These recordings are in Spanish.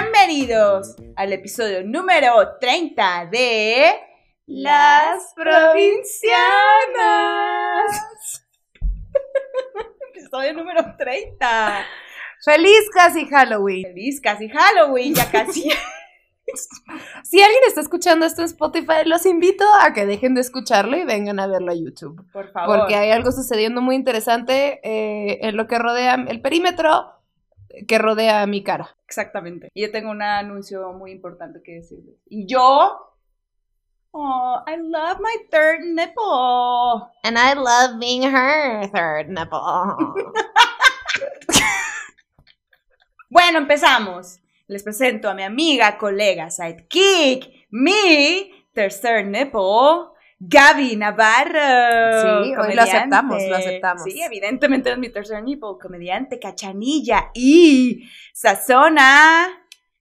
Bienvenidos al episodio número 30 de Las Provincianas. episodio número 30. Feliz casi Halloween. Feliz casi Halloween, ya casi. Si alguien está escuchando esto en Spotify, los invito a que dejen de escucharlo y vengan a verlo a YouTube. Por favor. Porque hay algo sucediendo muy interesante eh, en lo que rodea el perímetro que rodea mi cara. Exactamente. Y yo tengo un anuncio muy importante que decirles. Y yo. Oh, I love my third nipple. And I love being her third nipple. bueno, empezamos. Les presento a mi amiga, colega, sidekick, mi tercer nipple, Gaby Navarro. Sí, hoy lo aceptamos, lo aceptamos. Sí, evidentemente es mi tercer nipple, comediante, cachanilla y sazona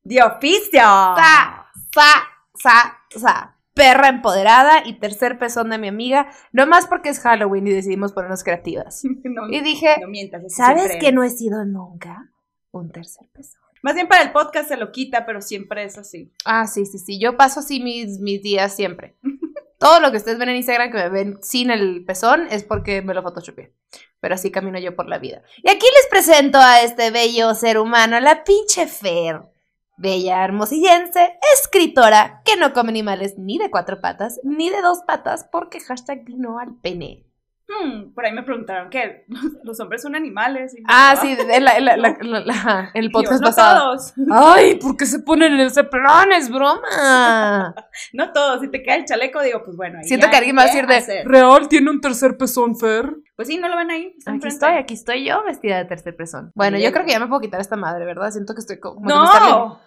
de oficio. Sa, sa, sa, sa. Perra empoderada y tercer pezón de mi amiga, no más porque es Halloween y decidimos ponernos creativas. No, Y dije, no mientas, eso ¿sabes que no he sido nunca un tercer pezón? Más bien para el podcast se lo quita, pero siempre es así. Ah, sí, sí, sí. Yo paso así mis, mis días siempre. Todo lo que ustedes ven en Instagram que me ven sin el pezón es porque me lo photoshopeé. Pero así camino yo por la vida. Y aquí les presento a este bello ser humano, la pinche Fer. Bella hermosillense, escritora, que no come animales ni de cuatro patas, ni de dos patas, porque hashtag vino al pene. Hmm, por ahí me preguntaron que los hombres son animales. y Ah, sí, la- la- la- el podcast no pasado. todos, Ay, ¿por qué se ponen en ese plan? Es broma. no todos. Si te queda el chaleco, digo, pues bueno. ahí Siento que alguien va a decir de hacer. Real tiene un tercer pezón, Fer. Pues sí, no lo ven ahí. Aquí estoy, aquí estoy yo vestida de tercer pezón. Bueno, yo creo que ya me puedo quitar esta madre, ¿verdad? Siento que estoy como. que No.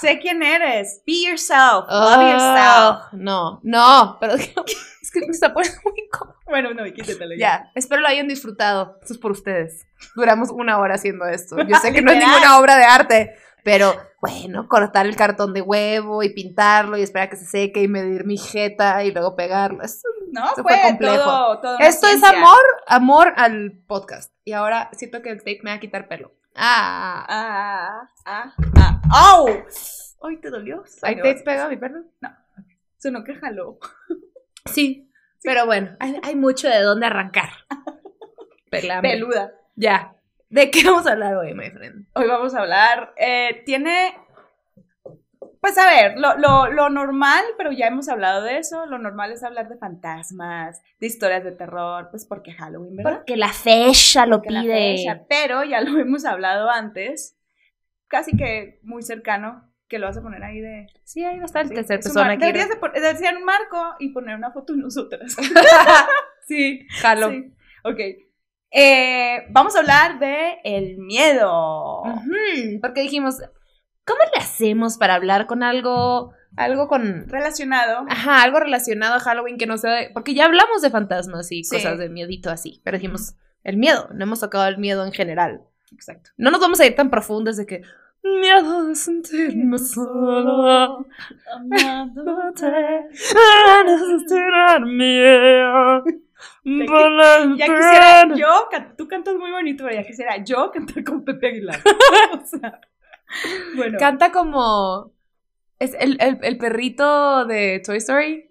sé quién eres. Be yourself. Love yourself. Ah, No, no, pero que me está poniendo muy incómodo. Bueno, no, quítatelo Ya, espero lo hayan disfrutado. Esto es por ustedes. Duramos una hora haciendo esto. Yo sé que no es ninguna obra de arte, pero bueno, cortar el cartón de huevo y pintarlo y esperar a que se seque y medir mi jeta y luego pegarlo. Es- No, Esto fue, complejo. todo, todo Esto es amor, amor al podcast. Y ahora siento que el tape me va a quitar pelo. Ah, Ah, ah, ah. ¡Au! Ay, ¿te dolió? ¿hay tape pegado a mi perro? Sonó que jaló. Sí, pero bueno, hay, hay mucho de dónde arrancar. Pelame. Peluda. Ya. ¿De qué vamos a hablar hoy, my friend? Hoy vamos a hablar. eh, tiene. Pues a ver, lo, lo, lo normal, pero ya hemos hablado de eso. Lo normal es hablar de fantasmas, de historias de terror, pues porque Halloween, ¿verdad? Porque la fecha lo Porque la pide. fecha, pero ya lo hemos hablado antes, casi que muy cercano, que lo vas a poner ahí de. Sí, ahí va a estar el tercer mar- aquí. Deberías de, pon- de hacer un marco y poner una foto de nosotras. sí, jalo. Sí. Ok. Eh, vamos a hablar de el miedo. Porque dijimos, ¿cómo le hacemos para hablar con algo, algo con, Relacionado. ajá, algo relacionado a Halloween que no sea, de- porque ya hablamos de fantasmas y Sí. cosas de miedito así, pero dijimos, el miedo, no hemos tocado el miedo en general. Exacto. No nos vamos a ir tan profundos de que miedo de sentirme sola, amándote, resistir miedo. Ya quisiera yo, tú cantas muy bonito, pero ya quisiera yo cantar con Pepe Aguilar. O sea, bueno. Canta como. Es el, el, el perrito de Toy Story.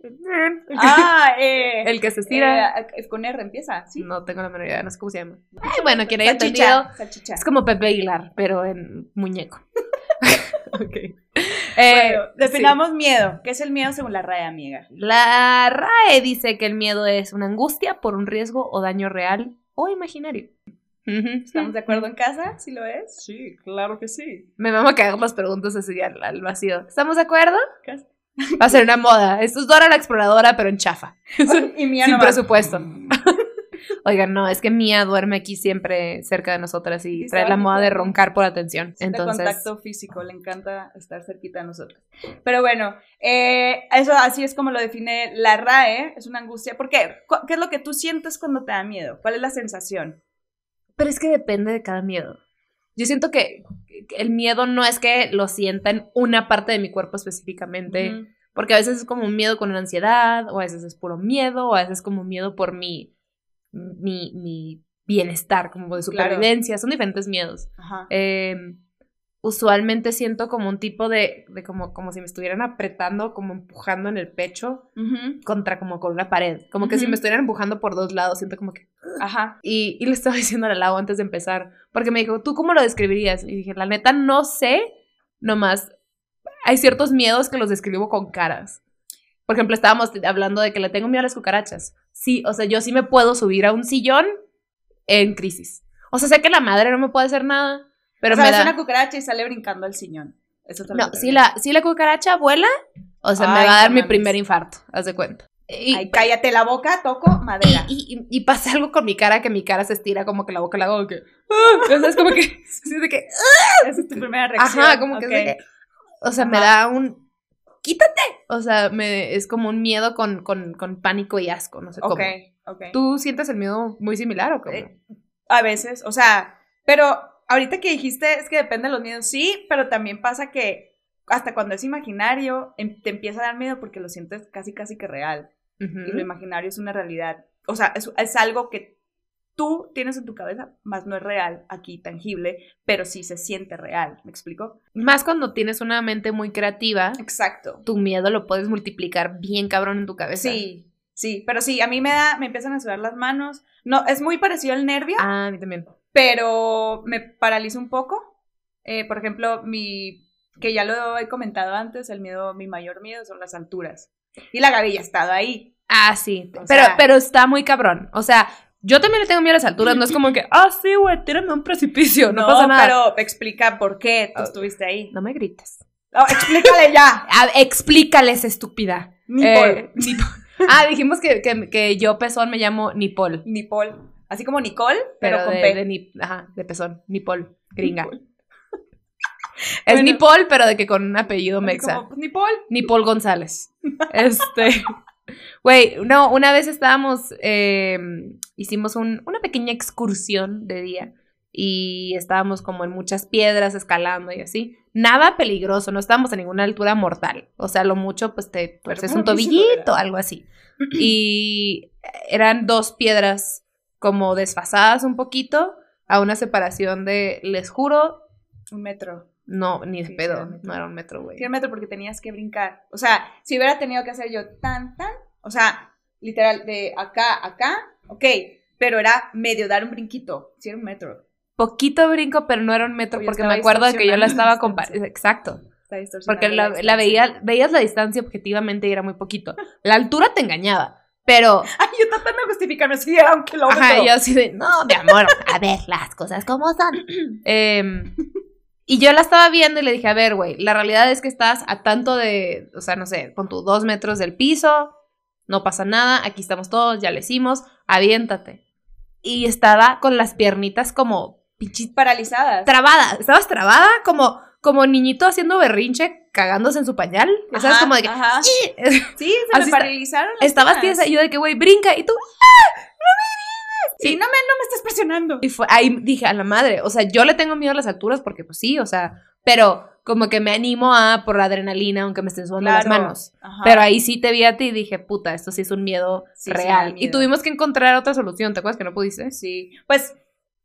ah, eh, El que se estira. eh, con R empieza, ¿sí? No tengo la menor idea, no sé cómo se llama. Ay, bueno, quien haya entendido. salchicha. Es como Pepe Aguilar, pero en muñeco. ok. Bueno, definamos miedo. ¿Qué es el miedo según la RAE, amiga? La RAE dice que el miedo es una angustia por un riesgo o daño real o imaginario. ¿Estamos de acuerdo en casa? ¿Sí lo es? Sí, claro que sí. Me vamos a caer las preguntas así al, al vacío. ¿Estamos de acuerdo? Cas- Va a ser una moda. Esto es Dora la exploradora, pero en chafa. y mía Sin nomás. presupuesto. Oigan, no, es que Mía duerme aquí siempre cerca de nosotras y Sí, trae la que moda de roncar por atención. Entonces, contacto físico, le encanta estar cerquita de nosotros. Pero bueno, eh, eso así es como lo define la RAE, es una angustia. ¿Por qué? ¿Qué es lo que tú sientes cuando te da miedo? ¿Cuál es la sensación? Pero es que depende de cada miedo. Yo siento que el miedo no es que lo sienta en una parte de mi cuerpo específicamente, porque a veces es como un miedo con una ansiedad, o a veces es puro miedo, o a veces es como miedo por mi, mi, mi bienestar, como de Claro. supervivencia, son diferentes miedos. Ajá. Eh, usualmente siento como un tipo de, de como, como si me estuvieran apretando, como empujando en el pecho contra como con una pared. Como que si me estuvieran empujando por dos lados, siento como que... Ajá. Y, y le estaba diciendo al lado antes de empezar, porque me dijo, ¿tú cómo lo describirías? Y dije, la neta, no sé, nomás hay ciertos miedos que los describo con caras. Por ejemplo, estábamos hablando de que le tengo miedo a las cucarachas. Sí, o sea, yo sí me puedo subir a un sillón en crisis. O sea, sé que la madre no me puede hacer nada, pero o sea, me es da... una cucaracha y sale brincando al sillón. Eso No, si la, si la cucaracha vuela, o sea, me Ay, va a dar mi primer infarto, haz de cuenta. Y, Ay, cállate la boca, toco madera. y, y- y pasa algo con mi cara, que mi cara se estira como que la boca la hago que... sea, es como que... de que Esa es tu primera reacción. Ajá, como que, es O sea, me da un... ¡Quítate! O sea, me, es como un miedo con, con, con pánico y asco, no sé Ok, cómo. ok. ¿Tú sientes el miedo muy similar o cómo? Eh, A veces, o sea, pero ahorita que dijiste es que depende de los miedos, sí, pero también pasa que hasta cuando es imaginario em- te empieza a dar miedo porque lo sientes casi, casi que real. Ujú. Y lo imaginario es una realidad. O sea, es, es algo que tú tienes en tu cabeza, más no es real aquí, tangible, pero sí se siente real. ¿Me explico? Más cuando tienes una mente muy creativa, Exacto. tu miedo lo puedes multiplicar bien cabrón en tu cabeza. Sí, sí, pero sí, a mí me da, me empiezan a sudar las manos. No, es muy parecido al nervio, Ah, a mí también. Pero me paraliza un poco. Eh, por ejemplo, mi, que ya lo he comentado antes, el miedo, mi mayor miedo son las alturas. Y la ya ha estado ahí. Ah, sí. O pero, sea- pero está muy cabrón. O sea, yo también le tengo miedo a las alturas. No es como que, ah, sí, güey, tírame a un precipicio. No, pasa nada. pero explica por qué tú Ah. estuviste ahí. No me grites. Oh, explícale ya. Ah, explícales, estúpida. Nipol. Eh. Ah, dijimos que, que, que yo pezón me llamo Nipol. Nipol. Así como Nicole, pero, Pero, con de, P. de ajá, de pezón. Nipol, gringa. Nipol. Es Bueno. Nipol, pero de que con un apellido mexa. como, Nipol. Nipol González. Este. Güey, no, una vez estábamos. eh, hicimos un- una pequeña excursión de día. Y estábamos como en muchas piedras escalando y así. Nada peligroso, no estábamos a ninguna altura mortal. O sea, lo mucho, pues te torces un ¿cómo que se tobillito, algo así. Y eran dos piedras como desfasadas un poquito, a una separación de, les juro, Un metro. no, ni de Sí, pedo, era no era un metro, güey. Sí, un metro porque tenías que brincar. O sea, si hubiera tenido que hacer yo tan, tan, o sea, literal, de acá a acá, ok, pero era medio dar un brinquito. Sí, era un metro. Poquito brinco, pero no era un metro, Oye, porque me acuerdo de que yo la estaba la comparando. Exacto. Porque la, la distancia. veía, veías la distancia objetivamente y era muy poquito. La altura te engañaba. Pero, Ay, yo tratando de justificarme, sí, era un kilómetro. ajá, yo así de, no, mi amor, a ver las cosas como son. Em, y yo la estaba viendo y le dije, a ver, güey, la realidad es que estás a tanto de, o sea, no sé, con tus dos metros del piso, no pasa nada, aquí estamos todos, ya le hicimos, aviéntate. Y estaba con las piernitas como pinches Paralizadas. trabada, estabas trabada como, como niñito haciendo berrinche, cagándose en su pañal. Ya sabes, como de que ajá. Sí, se Así me paralizaron las estabas tiesa y yo de que, güey, brinca, y tú, Sí, no me, no me estás presionando. y fue, ahí dije, a la madre, o sea, yo le tengo miedo a las alturas porque, pues sí, o sea, pero como que me animo a por la adrenalina, aunque me estén sudando las manos. Ajá. Pero ahí sí te vi a ti y dije, puta, esto sí es un miedo Sí, sí me da real. y tuvimos que encontrar otra solución, ¿te acuerdas que no pudiste? Sí, pues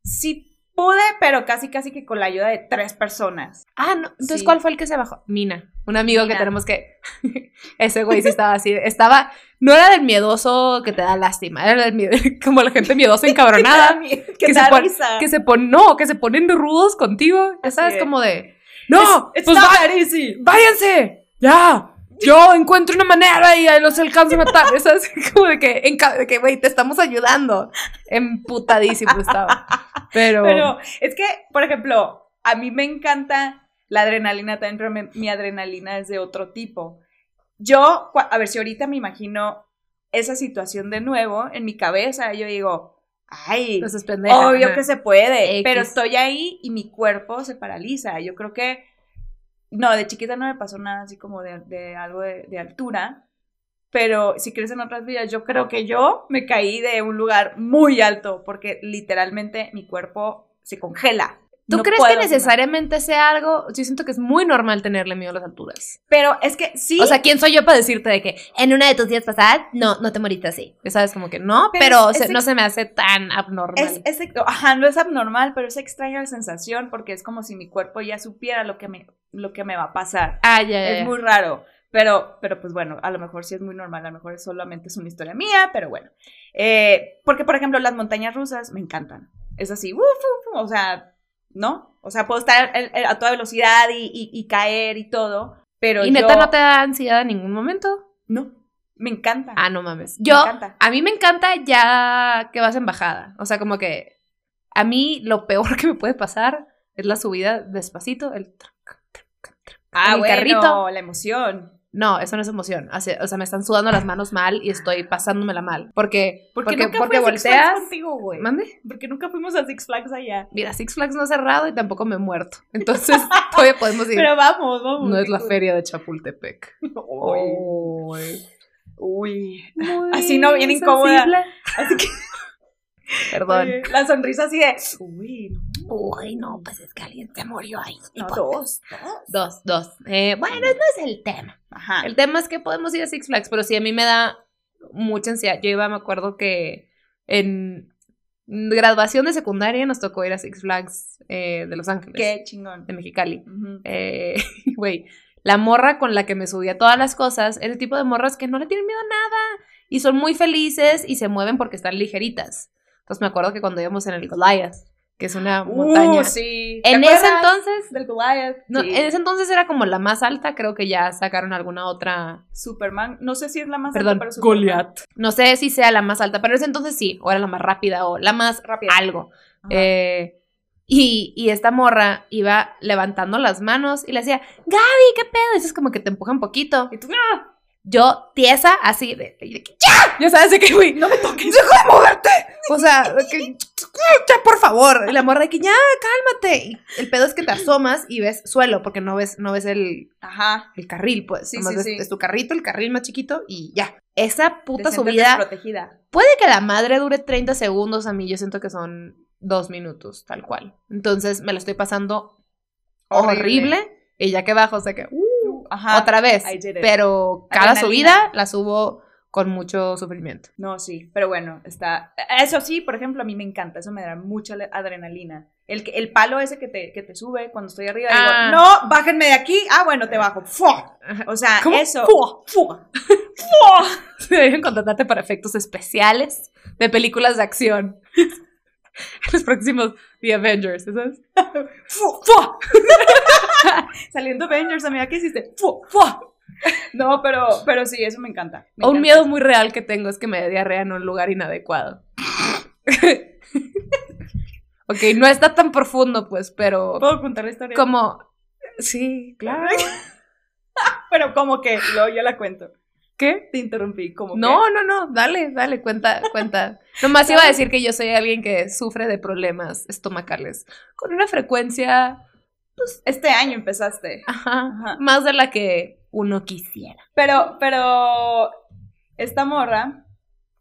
sí pude, pero casi casi que con la ayuda de tres personas. Ah, no. Entonces, Sí. ¿cuál fue el que se bajó? Mina, un amigo que tenemos que. Ese güey sí estaba así. Estaba. No era del miedoso que te da lástima, era del miedo, como la gente miedosa encabronada. que, que te se pon- que se ponen. No, que se ponen rudos contigo. Ya sabes, es. como de. ¡No! It's pues not va- that easy. ¡Váyanse! ¡Ya! Yo encuentro una manera y ahí los alcanzo a matar. Es como de que, de que, güey, te estamos ayudando. Emputadísimo estaba. Pero. Pero es que, por ejemplo, a mí me encanta la adrenalina también, pero me- mi adrenalina es de otro tipo. Yo, a ver, si ahorita me imagino esa situación de nuevo en mi cabeza, yo digo, ay, Entonces, pendeja. obvio ajá. que se puede, X. pero estoy ahí y mi cuerpo se paraliza. Yo creo que, no, de chiquita no me pasó nada así como de, de algo de, de altura, pero si crees en otras vidas, yo creo que yo me caí de un lugar muy alto porque literalmente mi cuerpo se congela. ¿Tú No crees que necesariamente sea algo? Yo siento que es muy normal tenerle miedo a las alturas. Pero es que sí. O sea, ¿quién soy yo para decirte de que en una de tus días pasadas no, no te moriste así? Ya sabes, como que no, Pero pero, es- se- no se me hace tan abnormal. es, es, ajá, no es abnormal, pero es extraña la sensación porque es como si mi cuerpo ya supiera lo que me, lo que me va a pasar. ah, ya, ya, Es ya. muy raro. Pero, pero pues bueno, a lo mejor sí es muy normal, a lo mejor solamente es una historia mía, pero bueno. Eh, porque, por ejemplo, las montañas rusas me encantan. Es así, uf, uf, uf, o sea, ¿no? O sea, puedo estar a toda velocidad y, y- y caer y todo, pero ¿Y neta no te da ansiedad en ningún momento? No, me encanta. Ah, no mames. Me Yo, encanta. a mí me encanta ya que vas en bajada. O sea, como que a mí lo peor que me puede pasar es la subida despacito, el... Ah, el bueno, carrito. la emoción. No, eso no es emoción. O sea, me están sudando las manos mal y estoy pasándomela mal. Porque, ¿Por qué porque, nunca porque fui a Six Flags volteas. contigo, güey? ¿Mande? Porque nunca fuimos a Six Flags allá. Mira, Six Flags no ha cerrado y tampoco me he muerto. Entonces, todavía podemos ir. Pero vamos, vamos. no es la feria de Chapultepec. Uy, uy. Así no, bien incómoda. sensible. Así que Perdón. oye, la sonrisa así de. Uy, no, Uy, no, pues es que alguien se murió ahí. no, dos, dos. Dos, dos. Eh, bueno, no es el tema. Ajá. El tema es que podemos ir a Six Flags, pero sí, a mí me da mucha ansiedad. Yo iba, me acuerdo que en graduación de secundaria nos tocó ir a Six Flags eh, de Los Ángeles, Qué chingón. de Mexicali. Eh, Güey, la morra con la que me subía todas las cosas era el tipo de morras que no le tienen miedo a nada y son muy felices y se mueven porque están ligeritas. Entonces me acuerdo que cuando íbamos en el Goliath, que es una montaña. Uh, sí. ¿Te en ese entonces, Del Goliath. no, Sí. en ese entonces era como la más alta, creo que ya sacaron alguna otra, Superman. No sé si es la más perdón, alta, pero Superman. Goliath. No sé si sea la más alta, pero en ese entonces sí, o era la más rápida o la más Rápida. algo. Eh, y, y esta morra iba levantando las manos y le decía, Gaby, ¿qué pedo? Y eso es como que te empuja un poquito. Y tú, ¡ah! Yo, tiesa, así de, de que, ¡ya! Ya sabes de que, güey, no me toques, deja de moverte. O sea, de que, ya, por favor. Y la morra de que, ya, cálmate. Y el pedo es que te asomas y ves suelo, porque no ves, no ves el, Ajá. el carril, pues. Sí, Nomás sí, ves- sí. Es tu carrito, el carril más chiquito y ya. Esa puta subida desprotegida. Puede que la madre dure 30 segundos, a mí yo siento que son dos minutos, tal cual. Entonces me lo estoy pasando horrible. Horrible. Y ya que bajo, o sea que, uh, Ajá. otra vez. Pero cada Adrenalina. subida la subo con mucho sufrimiento. No, sí, pero bueno, está. Eso sí, por ejemplo, a mí me encanta, eso me da mucha adrenalina. El, el palo ese que te, que te sube cuando estoy arriba, Ah. digo, no, bájenme de aquí. Ah, bueno, te bajo. ¡Fua! O sea, ¿Cómo? eso. ¡Fua! ¡Fua! ¡Fua! Deben contratarte para efectos especiales de películas de acción. Los próximos The Avengers, ¿sabes? ¡Fua! ¡Fua! Saliendo Avengers, amiga, ¿qué hiciste? ¡Fua! ¡Fua! No, pero, pero sí, eso me encanta. me Un encanta. miedo muy real que tengo es que me dé diarrea en un lugar inadecuado. ok, no está tan profundo, pues, pero ¿Puedo contar la historia? como... Sí, claro. Pero como que, luego yo la cuento. ¿Qué? Te interrumpí, como que- No, no, no, dale, dale, cuenta, cuenta. Nomás iba a decir que yo soy alguien que sufre de problemas estomacales con una frecuencia, Este año empezaste. ajá, Ajá. más de la que uno quisiera. Pero, pero, esta morra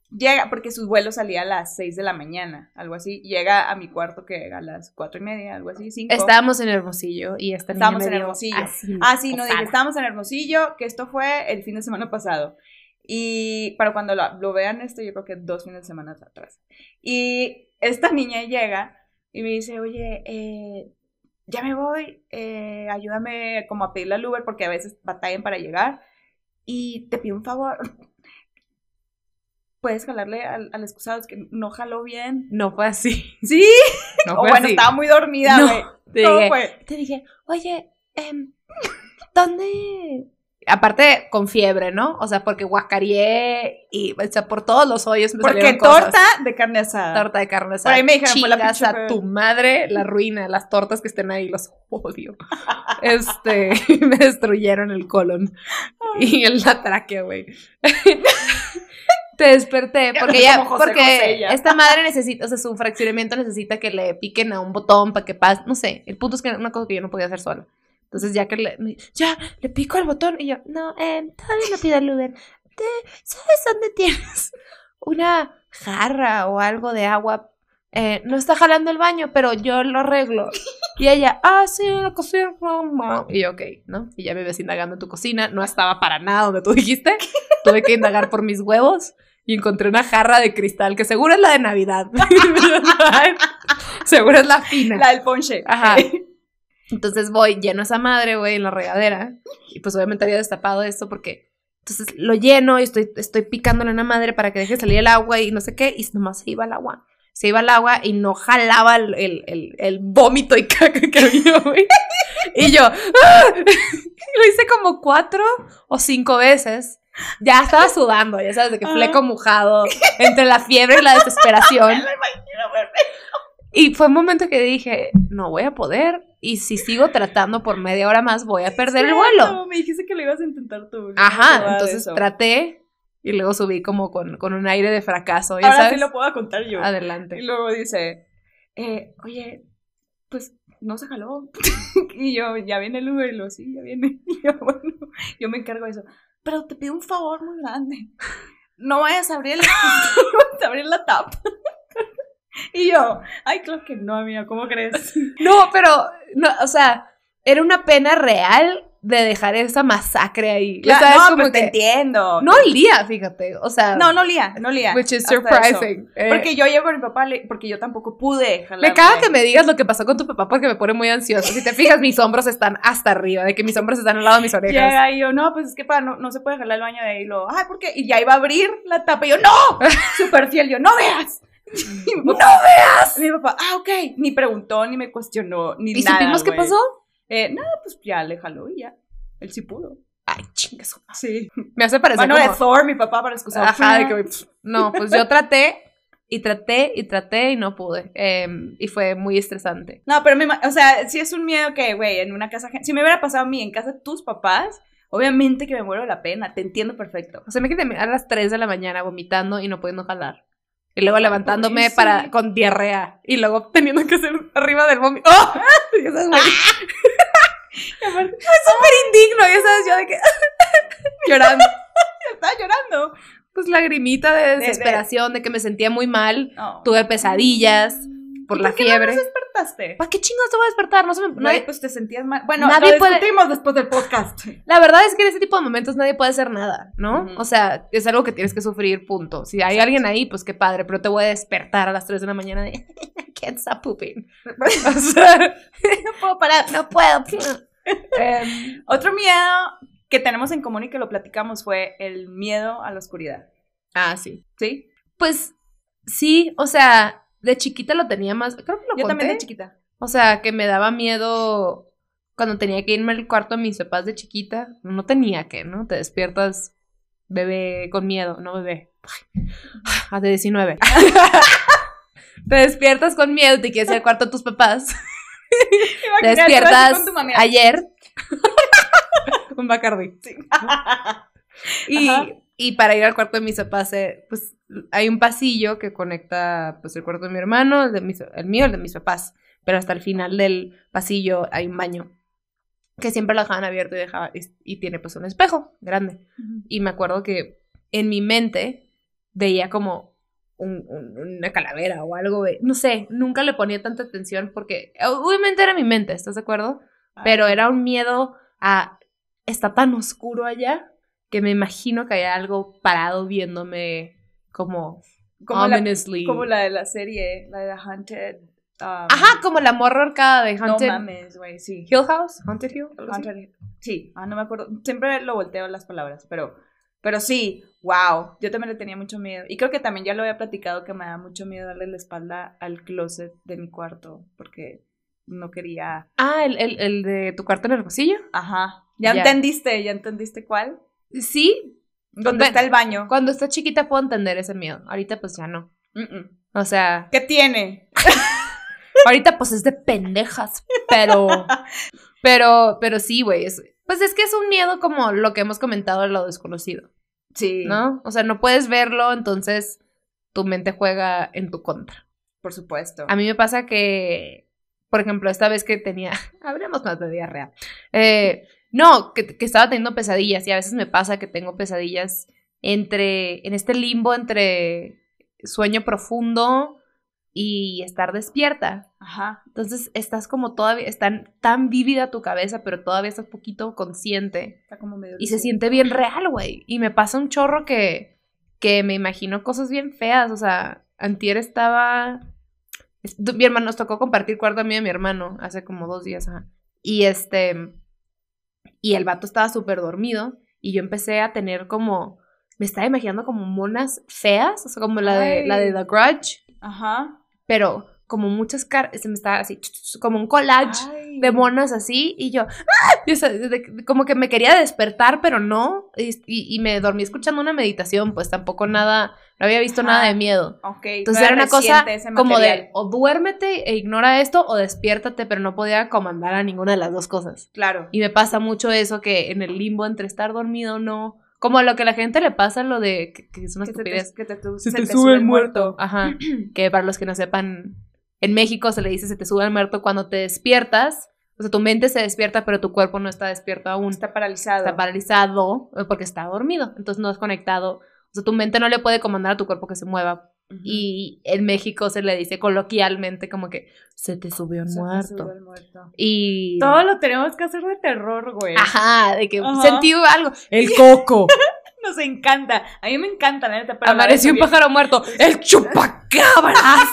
llega, porque su vuelo salía a las 6 de la mañana, algo así. Llega a mi cuarto que a las cuatro y media, algo así, 5. Estábamos en Hermosillo y esta niña Estábamos me en dio Hermosillo. así, Ah, sí, no, dije, estábamos en Hermosillo, que esto fue el fin de semana pasado. Y para cuando lo, lo vean esto, yo creo que dos fines de semana atrás. Y esta niña llega y me dice, oye, eh, ya me voy, eh, ayúdame como a pedirle al Uber porque a veces batallan para llegar. Y te pido un favor. Puedes jalarle al, al excusado, es que no jaló bien. No fue así. Sí, No o fue bueno, así. estaba muy dormida, No, güey. te ¿Cómo dije, fue? te dije, oye, em, ¿dónde? Aparte, con fiebre, ¿no? O sea, porque guacareé y, o sea, por todos los hoyos me Porque salieron cosas. torta de carne asada. Torta de carne Por asada. ahí me dijeron, fue la pinche a tu madre, la ruina, las tortas que estén ahí, los odio. Este, me destruyeron el colon y el la tráquea, güey. Te desperté porque ya, José porque José ya. esta madre necesita, o sea, su fraccionamiento necesita que le piquen a un botón para que pase, no sé, el punto es que era una cosa que yo no podía hacer sola. Entonces ya que le, ya, le pico al botón y yo, no, eh, todavía no pido el Uber. Te- ¿Sabes dónde tienes una jarra o algo de agua? Eh, no está jalando el baño, pero yo lo arreglo. Y ella, ah, sí, en la cocina. mamá". Y yo, ok, ¿no? Y ya me ves indagando en tu cocina. No estaba para nada donde tú dijiste. Tuve que indagar por mis huevos. Y encontré una jarra de cristal que seguro es la de Navidad. seguro es la fina. La del ponche. Ajá. Entonces voy, lleno esa madre, güey, en la regadera. Y pues obviamente había destapado esto porque. Entonces lo lleno y estoy, estoy picándole a una madre para que deje salir el agua y no sé qué. Y nomás se iba el agua. Se iba el agua y no jalaba el, el, el- el vómito y caca que había, güey. Y yo. ¡ah! Lo hice como cuatro o cinco veces. Ya estaba sudando, ya sabes, de que Ajá. fleco mojado, entre la fiebre y la desesperación. Y fue un momento que dije, no voy a poder. Y si sigo tratando por media hora más, voy a perder el vuelo. Me dijiste que lo ibas a intentar tú. Ajá, entonces traté y luego subí como con, con un aire de fracaso. ¿ya Ahora sabes? sí lo puedo contar yo. Y Adelante. luego dice, eh, oye, pues no se jaló. y yo, ya viene el Uber. Y lo sí, ya viene. Y yo, bueno, yo me encargo de eso. Pero te pido un favor muy grande. No vayas a abrir, el, no vayas a abrir la tapa. y yo, ay, claro que no, amiga, ¿cómo crees? No, pero, no, o sea, era una pena real de dejar esa masacre ahí. Claro, sabes, no, como pues te entiendo. No olía, fíjate. O sea, No, no lía, no lía. which is surprising. Eh, Porque yo llego con mi papá, porque yo tampoco pude jalarme. me caga que me digas lo que pasó con tu papá porque me pone muy ansiosa. Si te fijas, mis hombros están hasta arriba, de que mis hombros están al lado de mis orejas. Llega y yo, no, pues es que para, no, no se puede jalar el baño de ahí. Y lo, ay, ¿por qué? Y ya iba a abrir la tapa. Y yo, ¡no! Súper fiel. Yo, ¡no veas! Y ¡No veas! Mi papá, ah, ok. Ni preguntó, ni me cuestionó, ni ¿Y nada. supimos qué pasó? Eh, nada, pues ya le jaló y ya. Él sí pudo. Ay, chingas. Sí. Me hace parecer Mano como... de Thor, mi papá para excusar. Ajá, de que, pff, no, pues yo traté y traté y traté y no pude. Em, y fue muy estresante. No, pero, me, ima- o sea, sí es un miedo que, güey, en una casa... Si me hubiera pasado a mí en casa de tus papás, obviamente que me muero de la pena. Te entiendo perfecto. O sea, me quedé a las 3 de la mañana vomitando y no pudiendo jalar. Y luego levantándome para, con diarrea. Y luego teniendo que hacer arriba del vómito. ¡Oh! Ya sabes, güey. Y aparte, Fue súper indigno, ya sabes, yo de que... llorando. estaba llorando. Pues lagrimita de de- desesperación, de que me sentía muy mal. Tuve pesadillas por ¿Y la por qué no fiebre. nos despertaste? ¿Para qué chingados te voy a despertar? No se me... Nadie- pues te sentías mal. Bueno, Nadie lo puede- discutimos después del podcast. La verdad es que en ese tipo de momentos nadie puede hacer nada, ¿no? O sea, es algo que tienes que sufrir, punto. Si hay Exacto. alguien ahí, pues qué padre, pero te voy a despertar a las 3 de la mañana de I can't stop pooping. O sea, no puedo parar. no puedo. Em, Otro miedo que tenemos en común y que lo platicamos fue el miedo a la oscuridad. ah, sí. ¿Sí? Pues sí, o sea, de chiquita lo tenía más. Creo que lo Yo conté. también de chiquita. O sea, que me daba miedo cuando tenía que irme al cuarto de mis papás de chiquita. No tenía que, ¿no? Te despiertas bebé con miedo, no bebé. Ay, ah, de 19. te despiertas con miedo y te quieres ir al cuarto de tus papás. Te despiertas con tu mami. ayer. Un Bacardi. Sí. Y, Ajá. Y para ir al cuarto de mis papás, eh, pues hay un pasillo que conecta pues el cuarto de mi hermano, el, de mis- el mío, el de mis papás. Pero hasta el final del pasillo hay un baño que siempre lo dejaban abierto y, dejaba, y, y tiene pues un espejo grande. Y me acuerdo que en mi mente veía como un- un- una calavera o algo, de- no sé, nunca le ponía tanta atención porque obviamente era mi mente, ¿estás de acuerdo? Pero era un miedo a está tan oscuro allá que me imagino que hay algo parado viéndome como como, la, ominously. como la de la serie, la de The Haunted. um, Ajá, como la morra arcada de No Haunted mames, güey, sí. Hill House, Haunted Hill. Haunted- Sí, ah, no me acuerdo. Siempre lo volteo las palabras, pero, pero sí, wow. Yo también le tenía mucho miedo. Y creo que también ya lo había platicado que me da mucho miedo darle la espalda al closet de mi cuarto, porque no quería. Ah, el, el, el de tu cuarto en el pasillo. Ajá. Ya, Ya. entendiste, ya entendiste cuál. Sí, ¿Dónde Bueno. está el baño? cuando está chiquita puedo entender ese miedo. Ahorita pues ya no. O sea, ¿Qué tiene? ahorita pues es de pendejas, pero pero pero sí, güey, es- pues es que es un miedo como lo que hemos comentado de lo desconocido, Sí, ¿no? O sea, no puedes verlo, entonces tu mente juega en tu contra. por supuesto. A mí me pasa que, por ejemplo, esta vez que tenía, hablemos más de diarrea. Eh, no, que, que estaba teniendo pesadillas y a veces me pasa que tengo pesadillas entre, en este limbo entre sueño profundo y estar despierta. Ajá. Entonces estás como todavía, está tan vívida tu cabeza, pero todavía estás poquito consciente. Está como medio. Y se siente bien real, güey. Y me pasa un chorro que, que me imagino cosas bien feas. O sea, antier estaba... es- Mi hermano nos tocó compartir cuarto a mí y a mi hermano hace como dos días. Ajá. Y este... Y el vato estaba súper dormido. Y yo empecé a tener como... Me estaba imaginando como monas feas. O sea, como la de, la de. The Grudge. Ajá. Pero como muchas caras... Se me estaba así... Como un collage Ay. de monas así y yo, ¡ah! Y, o sea, de- de- como que me quería despertar, pero no, y, y- y me dormí escuchando una meditación, pues tampoco nada, no había visto Ajá. nada de miedo. Ok. Entonces era una cosa como de o duérmete e ignora esto o despiértate, pero no podía comandar a ninguna de las dos cosas. Claro. Y me pasa mucho eso que en el limbo entre estar dormido o no, como lo que a la gente le pasa lo de que, que es una Que estupidez. te, que te, Se se te te sube el muerto. Ajá. que para los que no sepan, en México se le dice se te sube el muerto cuando te despiertas. O sea, tu mente se despierta, pero tu cuerpo no está despierto aún. Está paralizado. Está paralizado eh, porque está dormido. Entonces no es conectado. O sea, tu mente no le puede comandar a tu cuerpo que se mueva. Ujú. Y en México se le dice coloquialmente como que se te subió el Se te muerto. sube el muerto. Y. Todo lo tenemos que hacer de terror, güey. Ajá, de que Ajá. sentí algo. El coco. Nos encanta. A mí me encanta, la neta. Pero Amaneció un pájaro muerto. ¡El chupacabras!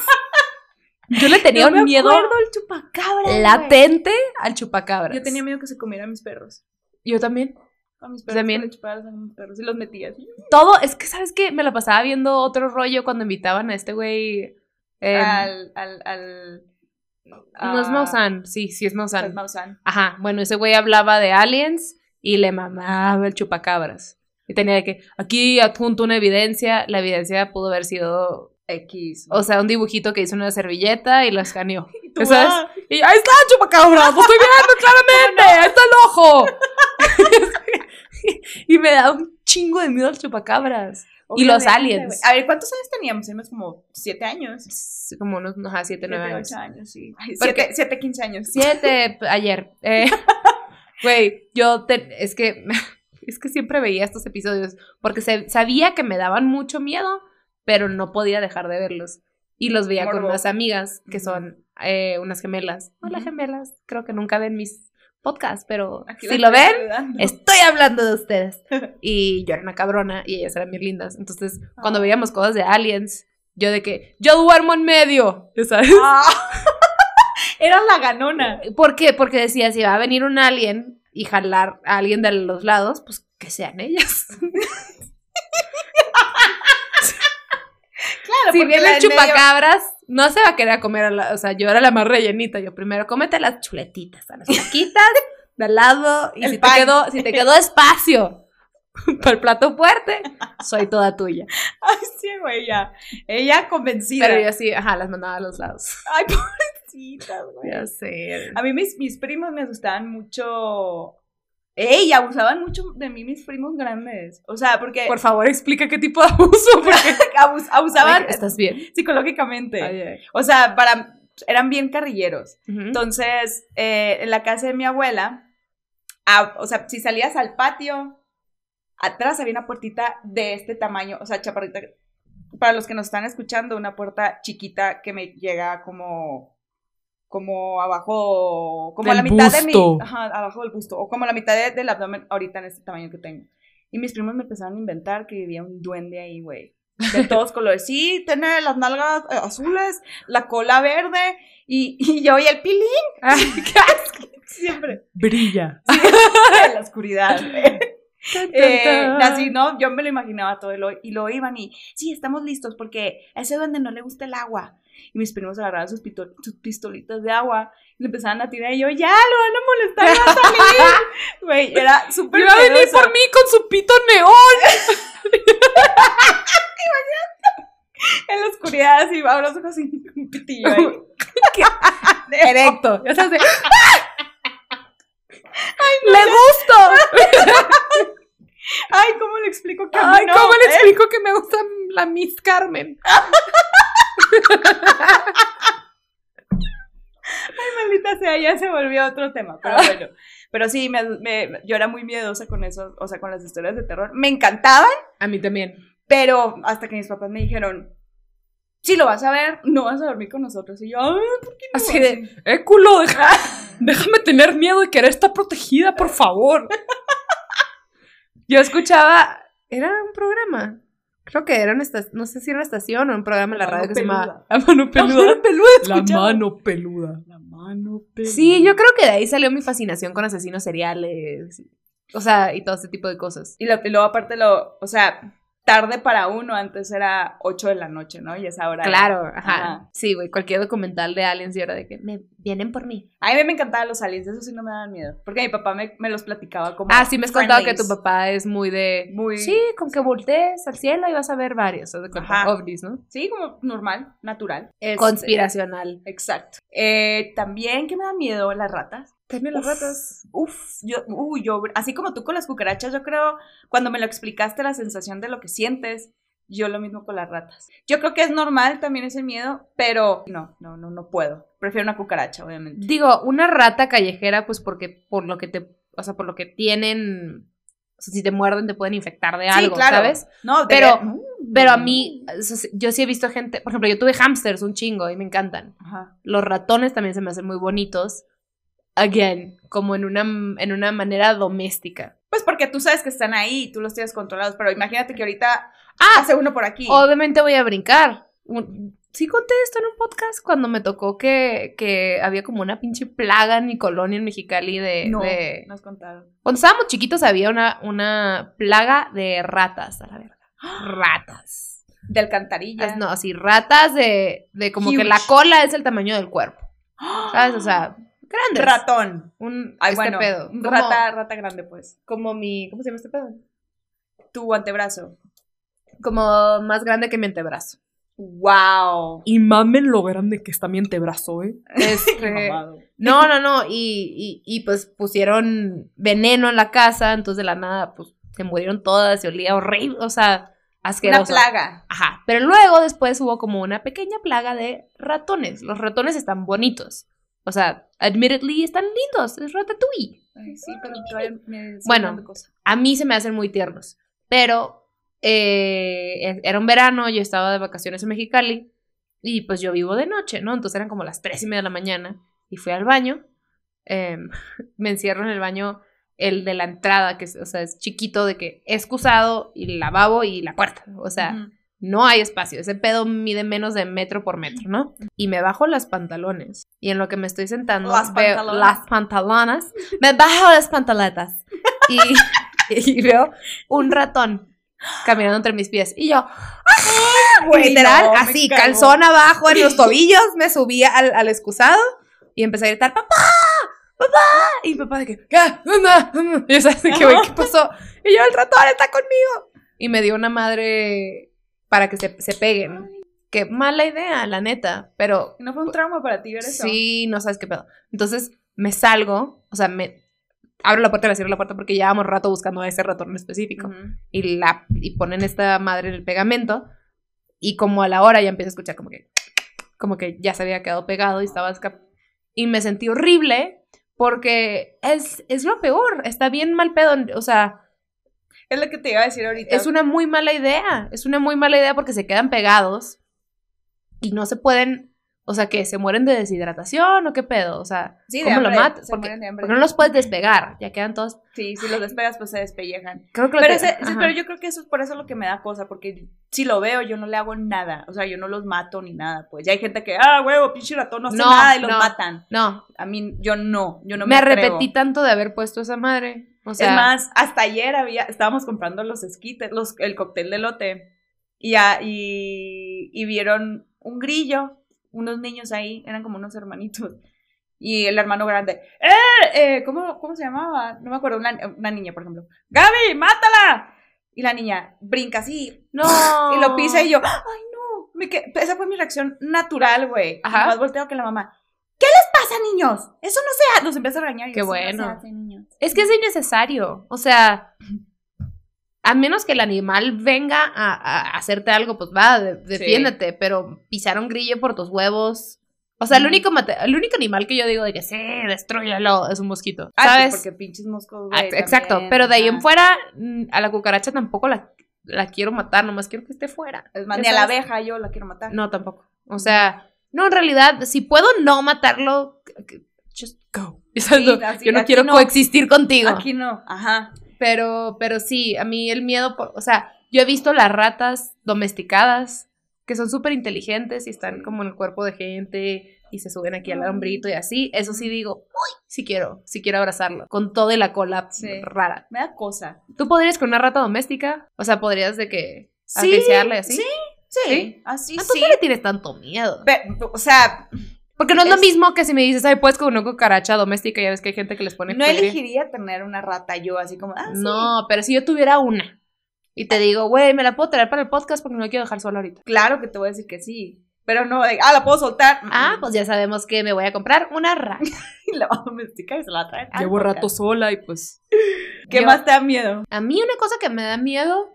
Yo le tenía un miedo el chupacabra. latente al chupacabras. Yo tenía miedo que se comiera a mis perros. Yo también. A mis perros. También. a mis perros. Y los metía así. Todo, es que, ¿sabes qué? Me la pasaba viendo otro rollo cuando invitaban a este güey. eh, al. Al. al no es Maussan, sí, sí es al Maussan. Maussan. Ajá, bueno, ese güey hablaba de aliens y le mamaba el chupacabras. Y tenía de que, aquí adjunto una evidencia, la evidencia pudo haber sido, X. o sea, un dibujito que hizo en una servilleta y lo escaneó. Y tú, ¿sabes? ah, Y ahí está el chupacabras, lo estoy viendo claramente, ahí está el ojo. y me da un chingo de miedo el chupacabras. Y los aliens. A ver, ¿cuántos años teníamos? Teníamos como siete años. Como unos, ajá, siete, nueve años. ocho años, sí. Ay, Siete, siete, quince años. Siete ayer. Eh, Güey, yo te- es que es que siempre veía estos episodios porque se- sabía que me daban mucho miedo, pero no podía dejar de verlos. Y los veía con unas amigas que son eh, unas gemelas. Hola gemelas, creo que nunca ven mis podcasts, pero Aquí si lo ven, estoy hablando de ustedes. Y yo era una cabrona y ellas eran bien lindas. Entonces, cuando Ah. veíamos cosas de aliens, yo de que yo duermo en medio, ¿sabes? Ah. Era la ganona. ¿Por qué? Porque decía, si va a venir un alien y jalar a alguien de los lados, pues que sean ellas. Claro, si viene el medio- chupacabras, no se va a querer comer a la... O sea, yo era la más rellenita. Yo primero cómete las chuletitas, a las taquitas, de al lado, y El si te, quedó, si te quedó espacio para el plato fuerte, soy toda tuya. Ay, sí, güey, ya. Ella convencida. Pero yo sí, ajá, las mandaba a los lados. Ay, pobrecitas, güey. Ya sé. A mí mis, mis primos me asustaban mucho. ¡Ey! Abusaban mucho de mí mis primos grandes. O sea, porque Por favor, explica qué tipo de abuso, porque... abus- abusaban ¿Estás bien? psicológicamente. Ay, ay. O sea, para eran bien carrilleros. Entonces, eh, en la casa de mi abuela, a- o sea, si salías al patio, atrás había una puertita de este tamaño, o sea, chaparrita. Para los que nos están escuchando, una puerta chiquita que me llega como, como abajo, como a la Del mitad de mi, busto. ajá, abajo del busto, o como la mitad de- del abdomen ahorita en este tamaño que tengo. Y mis primos me empezaron a inventar que vivía un duende ahí, güey. De todos colores. Sí, tiene las nalgas eh, azules, la cola verde y, y yo y el pilín. Asco. Siempre. Brilla. en la oscuridad. Tan, Eh, así, ¿no? Yo me lo imaginaba todo y lo, y lo iban y, sí, estamos listos porque a ese duende no le gusta el agua. Y mis primos agarraban sus, pito- sus pistolitas de agua y le empezaban a tirar y yo, ya, lo van a molestar, va a salir. Güey, era súper Iba a venir por mí con su pito neón. En la oscuridad, así, abro los ojos y un pitillo ahí. Erecto. Ya sabes. de- ¡Le gusto! Ay, ¿cómo le explico que a mí Ay, no, ¿cómo le eh? explico que me gusta la Miss Carmen? Maldita sea, ya se volvió otro tema, pero bueno. Pero sí, me, me- yo era muy miedosa con eso, o sea, con las historias de terror. Me encantaban, A mí también. pero hasta que mis papás me dijeron, si lo vas a ver, no vas a dormir con nosotros. Y yo, ay, ¿por qué no? Así de, eh, culo, deja- déjame tener miedo y querer estar protegida, por favor. Yo escuchaba, era un programa. Creo que era una estación, no sé si era una estación o un programa en la La radio que se llamaba peluda. La mano peluda. mano peluda, La mano peluda. La mano peluda. Sí, yo creo que de ahí salió mi fascinación con asesinos seriales. O sea, y todo ese tipo de cosas. Y, lo- y luego aparte lo, o sea, tarde para uno, antes era 8 de la noche, ¿no? Y esa hora. era- Claro, ajá. Ajá. Sí, güey, cualquier documental de aliens y era de que me vienen por mí. A mí me encantaban los aliens, eso sí no me daban miedo. Porque mi papá me, me los platicaba como. Ah, sí me has contado que tu papá es muy de... Muy- Sí, con que voltees al cielo y vas a ver varios, de ovnis, ¿no? Sí, como normal, natural. Este, Conspiracional. Exacto. Eh, también, ¿qué me da miedo? Las ratas. También Uf, Uf, yo, uy, yo, así como tú con las cucarachas, yo creo, cuando me lo explicaste, la sensación de lo que sientes, yo lo mismo con las ratas. Yo creo que es normal también ese miedo, pero no, no, no, no puedo. Prefiero una cucaracha, obviamente. Digo, una rata callejera, pues porque por lo que te, o sea, por lo que tienen, o sea, si te muerden te pueden infectar de algo, ¿sabes? No, Pero- debería- Pero a mí, o sea, yo sí he visto gente, por ejemplo, yo tuve hamsters un chingo y me encantan. Ajá. Los ratones también se me hacen muy bonitos. Again, como en una, en una manera doméstica. Pues porque tú sabes que están ahí y tú los tienes controlados, pero imagínate que ahorita Ah, hace uno por aquí. Obviamente voy a brincar. Sí conté esto en un podcast cuando me tocó que, que había como una pinche plaga en mi colonia en Mexicali de... no, de- nos contaron. Cuando estábamos chiquitos había una, una plaga de ratas, a la verga. Ratas. De alcantarilla. As- No, así, ratas de, de como que la cola es el tamaño del cuerpo. ¿Sabes? O sea, grandes. Ratón. Un Ay, este bueno, pedo. Como- rata, rata grande, pues. Como mi. ¿Cómo se llama este pedo? Tu antebrazo. Como más grande que mi antebrazo. Wow. Y mamen lo grande que está mi antebrazo, ¿eh? Este, no, no, no. Y, y, y pues pusieron veneno en la casa, entonces de la nada, pues se murieron todas, se olía horrible, o sea, Una asqueroso. plaga. Ajá. Pero luego después hubo como una pequeña plaga de ratones. Los ratones están bonitos. O sea, admittedly están lindos. Es ratatouille. Ay, sí, pero todavía me Bueno. A mí se me hacen muy tiernos. Pero eh, era un verano, yo estaba de vacaciones en Mexicali y pues yo vivo de noche, ¿no? Entonces eran como las tres y media de la mañana y fui al baño. em, me encierro en el baño, el de la entrada, que es, o sea, es chiquito, de que excusado y el lavabo y la puerta. O sea, no hay espacio. Ese pedo mide menos de metro por metro, ¿no? Y me bajo las pantalones. Y en lo que me estoy sentando, Las veo pantalonas. las pantalonas. Me bajo las pantaletas. Y, y veo un ratón caminando entre mis pies. Y yo, Güey, literal, no, así, calzón abajo en los tobillos, me subí al, al excusado y empecé a gritar, ¡Papá! ¡Papá! Y mi papá de que, ¿qué? Mamá, mamá". Y yo, ¿sabes qué, güey? ¿Qué pasó? Y yo, el ratón está conmigo. Y me dio una madre para que se, se peguen. Qué mala idea, la neta. Pero ¿No fue un trauma para ti ver eso? sí, no sabes qué pedo. Entonces me salgo, o sea, me abro la puerta y la cierro la puerta porque llevábamos rato buscando a ese ratón en específico Ujú. y, la, y ponen esta madre en el pegamento y como a la hora ya empiezo a escuchar como que como que ya se había quedado pegado y estaba y me sentí horrible porque es, es lo peor, está bien mal pedo, o sea, Es lo que te iba a decir ahorita. es una muy mala idea, es una muy mala idea porque se quedan pegados y no se pueden, o sea, que se mueren de deshidratación o qué pedo, o sea, Sí, ¿cómo lo se Porque, mueren de hambre. porque no los puedes despegar, ya quedan todos. Sí, si los despegas, pues se despellejan. Creo que lo Pero, que- ese- pero yo creo que eso es por eso lo que me da cosa, porque si lo veo, yo no le hago nada. O sea, yo no los mato ni nada. Pues ya hay gente que, ah, huevo, pinche ratón, no hace No, nada y los no. matan. No, A mí, yo no, yo no me me, arrepentí tanto de haber puesto esa madre. O sea, es más, hasta ayer había, estábamos comprando los esquites, los, el cóctel de lote, y, y, y vieron un grillo, unos niños ahí, eran como unos hermanitos. Y el hermano grande, ¡eh! eh ¿cómo, ¿Cómo se llamaba? No me acuerdo, una, una niña, por ejemplo. ¡Gaby, mátala! Y la niña brinca así, no. y lo pisa y yo, ¡ay, no! Me Esa fue mi reacción natural, güey. Ajá. Más volteo que la mamá. ¿Qué les pasa, niños? Eso no se hace. Nos empieza a regañar. y Qué yo, "Eso no se bueno. hace, niños". Es que es innecesario. O sea, a menos que el animal venga a, a hacerte algo, pues va, de- defiéndete. Pero pisar un grillo por tus huevos. O sea, el Ujú. único, el único animal que yo digo de que sí, destruyelo, es un mosquito. Ah, sí, ¿Sabes? porque pinches moscos, Ah, güey. Exacto. también, Pero de ahí en fuera, mm, a la cucaracha tampoco la. la quiero matar, nomás quiero que esté fuera. Es más, ni a la abeja yo la quiero matar. No, tampoco. O sea, no, en realidad, si puedo no matarlo, just go. Sí, así- yo no quiero no. coexistir contigo. Aquí no, ajá. Pero, pero sí, a mí el miedo, por- o sea, yo he visto las ratas domesticadas que son súper inteligentes y están como en el cuerpo de gente y se suben aquí al hombrito y así. Eso sí digo, uy, sí quiero, sí quiero abrazarlo. Con todo y la cola Sí. rara. Me da cosa. ¿Tú podrías con una rata doméstica? O sea, podrías de que Sí, así. sí, Sí, ¿Sí? así ¿A tú sí. qué le tienes tanto miedo? O sea, Porque no es, lo mismo que si me dices, ay, puedes con una cucaracha doméstica, ya ves que hay gente que les pone no elegiría tener una rata yo así como, ah, sí. No, pero si yo tuviera una y te digo, güey, me la puedo traer para el podcast porque no la quiero dejar sola ahorita. Claro que te voy a decir que sí. Pero no, de, ah, la puedo soltar. Ah, pues ya sabemos que me voy a comprar una rata. Y la va a domesticar y se la va a traer. Llevo podcast. rato sola y pues. ¿Qué Yo- más te da miedo? A mí una cosa que me da miedo,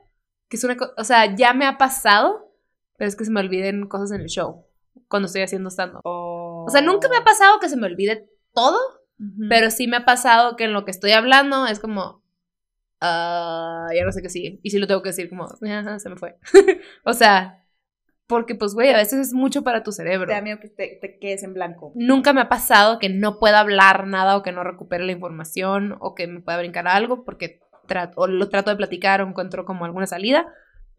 que es una cosa, o sea, ya me ha pasado, pero es que se me olviden cosas en el show cuando estoy haciendo stand-up. O O sea, nunca me ha pasado que se me olvide todo, pero sí me ha pasado que en lo que estoy hablando es como, ah, ya no sé qué sigue. Y sí lo tengo que decir como, "Ajá, se me fue. o sea, porque pues, güey, a veces es mucho para tu cerebro. te da miedo que te, te quedes en blanco. Nunca me ha pasado que no pueda hablar nada o que no recupere la información o que me pueda brincar algo porque trato, o lo trato de platicar o encuentro como alguna salida,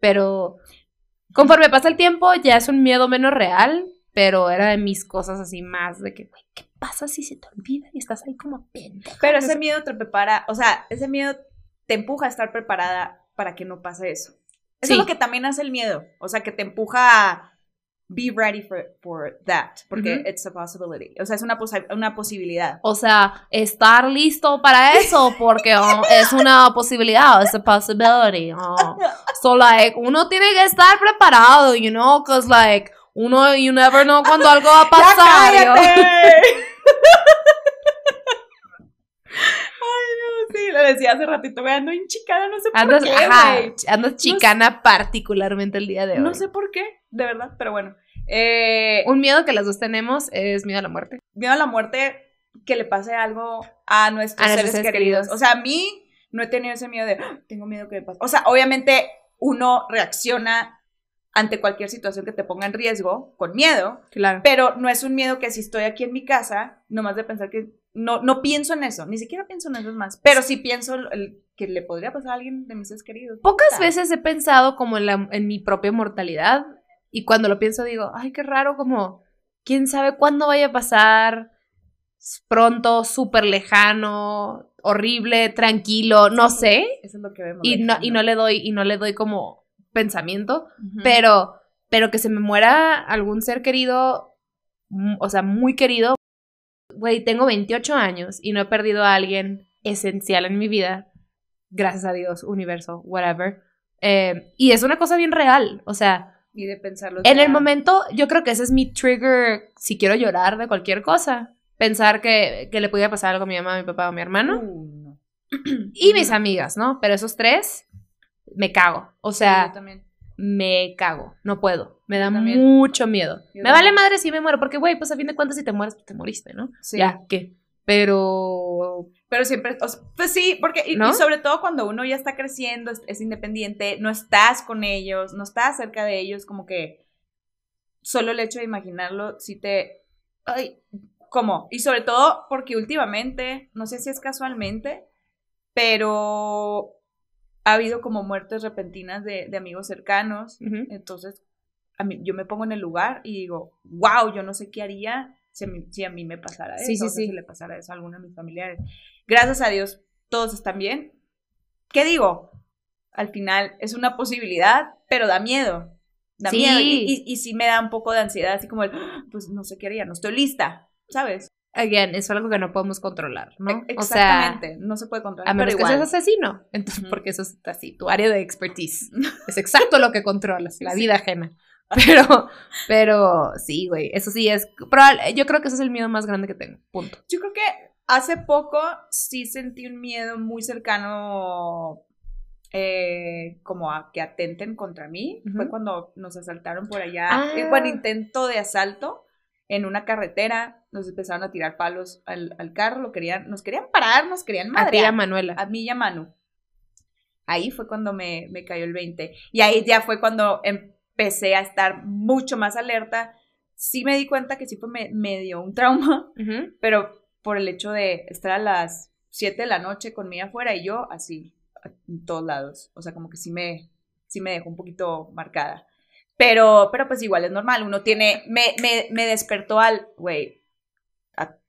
pero conforme pasa el tiempo ya es un miedo menos real, pero era de mis cosas así más de que, güey, ¿qué pasa si se te olvida y estás ahí como pendeja? Pero ese miedo te prepara, o sea, ese miedo te empuja a estar preparada para que no pase eso. Eso Sí. es lo que también hace el miedo. O sea, que te empuja a be ready for, for that. Porque it's a possibility. O sea, es una, posibilidad. O sea, estar listo para eso porque oh, es una posibilidad, es a possibility. oh. So like, uno tiene que estar preparado, you know, cause like, uno, you never know cuando algo va a pasar. ¡Ya cállate! Ay, no, sí, lo decía hace ratito, me ando hinchicada, no sé por qué, ajá, andas chicana particularmente el día de hoy. No sé por qué, de verdad, pero bueno. Eh, Un miedo que las dos tenemos es miedo a la muerte. miedo a la muerte, que le pase algo a nuestros, A seres, seres queridos. queridos. O sea, a mí no he tenido ese miedo de, "Ah, tengo miedo que le pase. O sea, obviamente uno reacciona ante cualquier situación que te ponga en riesgo con miedo, Claro. pero no es un miedo que si estoy aquí en mi casa, nomás de pensar que no, no pienso en eso, ni siquiera pienso en eso es más, pero sí pienso el- que le podría pasar a alguien de mis seres queridos. Pocas Puta. veces he pensado como en, la- en mi propia mortalidad y cuando lo pienso digo, ay, qué raro, como, quién sabe cuándo vaya a pasar, pronto, súper lejano, horrible, tranquilo, no sé, Eso es lo que vemos. y no, y no le doy, y no le doy como pensamiento, pero, pero que se me muera algún ser querido, mm, o sea, muy querido, güey, tengo 28 años y no he perdido a alguien esencial en mi vida, gracias a Dios, universo, whatever, eh, y es una cosa bien real, o sea, Y de pensarlo. en el momento, yo creo que ese es mi trigger si quiero llorar de cualquier cosa. Pensar que, que le pudiera pasar algo a mi mamá, a mi papá o a mi hermano. Uh, no. Y mis amigas, ¿no? Pero esos tres, me cago. O Sí, sea, yo también. me cago. No puedo. Me da mucho miedo. Yo me vale madre si me muero. Porque, güey, pues a fin de cuentas, si te mueres, pues te moriste, ¿no? Sí. Ya, ¿qué? Pero. Pero siempre, o sea, pues sí, porque, y, ¿No? y sobre todo cuando uno ya está creciendo, es, es independiente, no estás con ellos, no estás cerca de ellos, como que solo el hecho de imaginarlo, sí te, ay, ¿cómo? Y sobre todo porque últimamente, no sé si es casualmente, pero ha habido como muertes repentinas de, de amigos cercanos, ujú. entonces a mí, yo me pongo en el lugar y digo, wow, yo no sé qué haría si a mí, si a mí me pasara eso, Sí, sí, o sea, sí. si le pasara eso a alguno de mis familiares. Gracias a Dios, todos están bien. ¿Qué digo? Al final es una posibilidad, pero da miedo. Da miedo. Y, y, y sí me da un poco de ansiedad, así como el, "Ah, pues no sé qué haría, no estoy lista, ¿sabes? Again, es algo que no podemos controlar, ¿no? E- O sea, Exactamente, no se puede controlar. a menos pero que igual. seas asesino. Entonces, porque eso es así, tu área de expertise. Es exacto lo que controlas, la vida ajena. Pero, pero sí, güey, eso sí es. probable- yo creo que ese es el miedo más grande que tengo. Punto. Yo creo que hace poco sí sentí un miedo muy cercano eh, como a que atenten contra mí. Fue cuando nos asaltaron por allá. Ah. Eh, bueno, intento de asalto en una carretera. Nos empezaron a tirar palos al, al carro, lo querían, nos querían parar, nos querían A y a madrear. Manuela. A mí y a Manu. Ahí fue cuando me, me cayó el 20. Y ahí ya fue cuando empecé a estar mucho más alerta. Sí me di cuenta que sí fue me, me dio un trauma, pero por el hecho de estar a las 7 de la noche conmigo afuera y yo así, en todos lados. O sea, como que sí me, sí me dejó un poquito marcada. Pero, pero pues igual es normal, uno tiene, me, me, me despertó al, güey,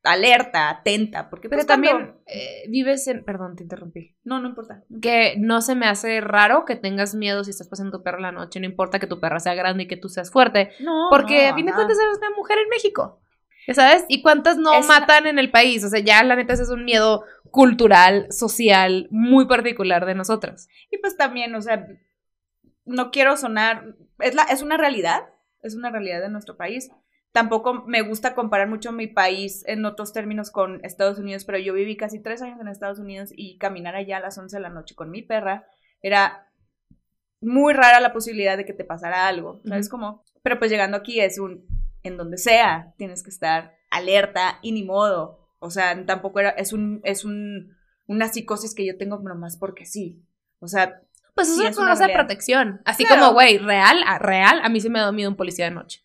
alerta, atenta, porque Pero pues, cuando- también eh, vives en... Perdón, te interrumpí. No, no importa. Que no se me hace raro que tengas miedo si estás pasando tu perro la noche. No importa que tu perra sea grande y que tú seas fuerte. No, Porque no, a fin de cuentas eres una mujer en México. ¿Ya sabes? ¿Y cuántas no Es matan en el país? O sea, ya la neta ese es un miedo cultural, social, muy particular de nosotras. Y pues también, o sea, no quiero sonar, es, la, es una realidad, es una realidad de nuestro país. Tampoco me gusta comparar mucho mi país en otros términos con Estados Unidos, pero yo viví casi tres años en Estados Unidos y caminar allá a las 11 de la noche con mi perra era muy rara la posibilidad de que te pasara algo, ¿sabes cómo? Pero pues llegando aquí es un, en donde sea, tienes que estar alerta y ni modo. O sea, tampoco era, es un, es un, una psicosis que yo tengo nomás porque sí. O sea, Pues Sí, eso es una cosa de protección. Así Claro. como, güey, real, a real, a mí sí me da miedo un policía de noche.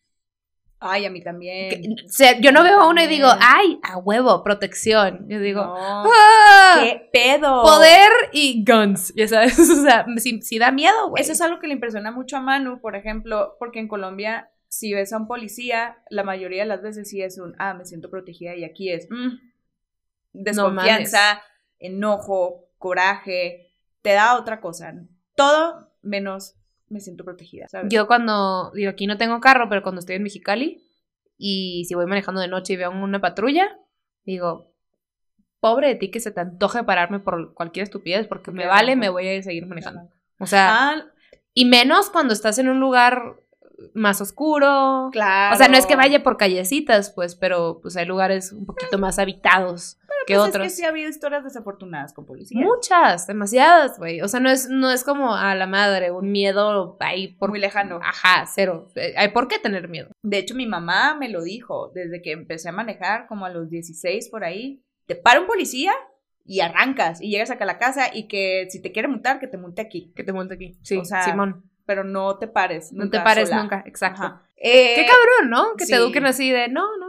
ay, a mí también. Que- o sea, yo no veo a uno y digo, ay, a huevo, protección. Yo digo, No, ¡ah! ¿Qué pedo? Poder y guns, ya sabes. O sea, sí, sí da miedo, güey. Eso es algo que le impresiona mucho a Manu, por ejemplo, porque en Colombia, si ves a un policía, la mayoría de las veces sí es un, ah, me siento protegida, y aquí es mm, desconfianza, enojo, coraje, te da otra cosa. Todo menos me siento protegida, ¿sabes? Yo cuando, digo, aquí no tengo carro, pero cuando estoy en Mexicali y si voy manejando de noche y veo una patrulla, digo, pobre de ti que se te antoje pararme por cualquier estupidez, porque me vale, me voy a seguir manejando. O sea, Ah, y menos cuando estás en un lugar más oscuro. claro. O sea, no es que vaya por callecitas, pues, pero pues hay lugares un poquito más habitados que Pues otros. Es que sí ha habido historias desafortunadas con policías. Muchas, demasiadas, güey. O sea, no es, no es como a la madre, un miedo ahí por... Muy lejano. Ajá, cero. Eh, Hay por qué tener miedo. De hecho, mi mamá me lo dijo desde que empecé a manejar, como a los 16 por ahí. Te para un policía y arrancas y llegas acá a la casa y que si te quiere multar, que te multe aquí. Que te multe aquí. Sí, O sea, Simón. Pero no te pares. No nunca te pares sola. nunca, exacto. Eh, Qué cabrón, ¿no? Que sí. te eduquen así de, no, no.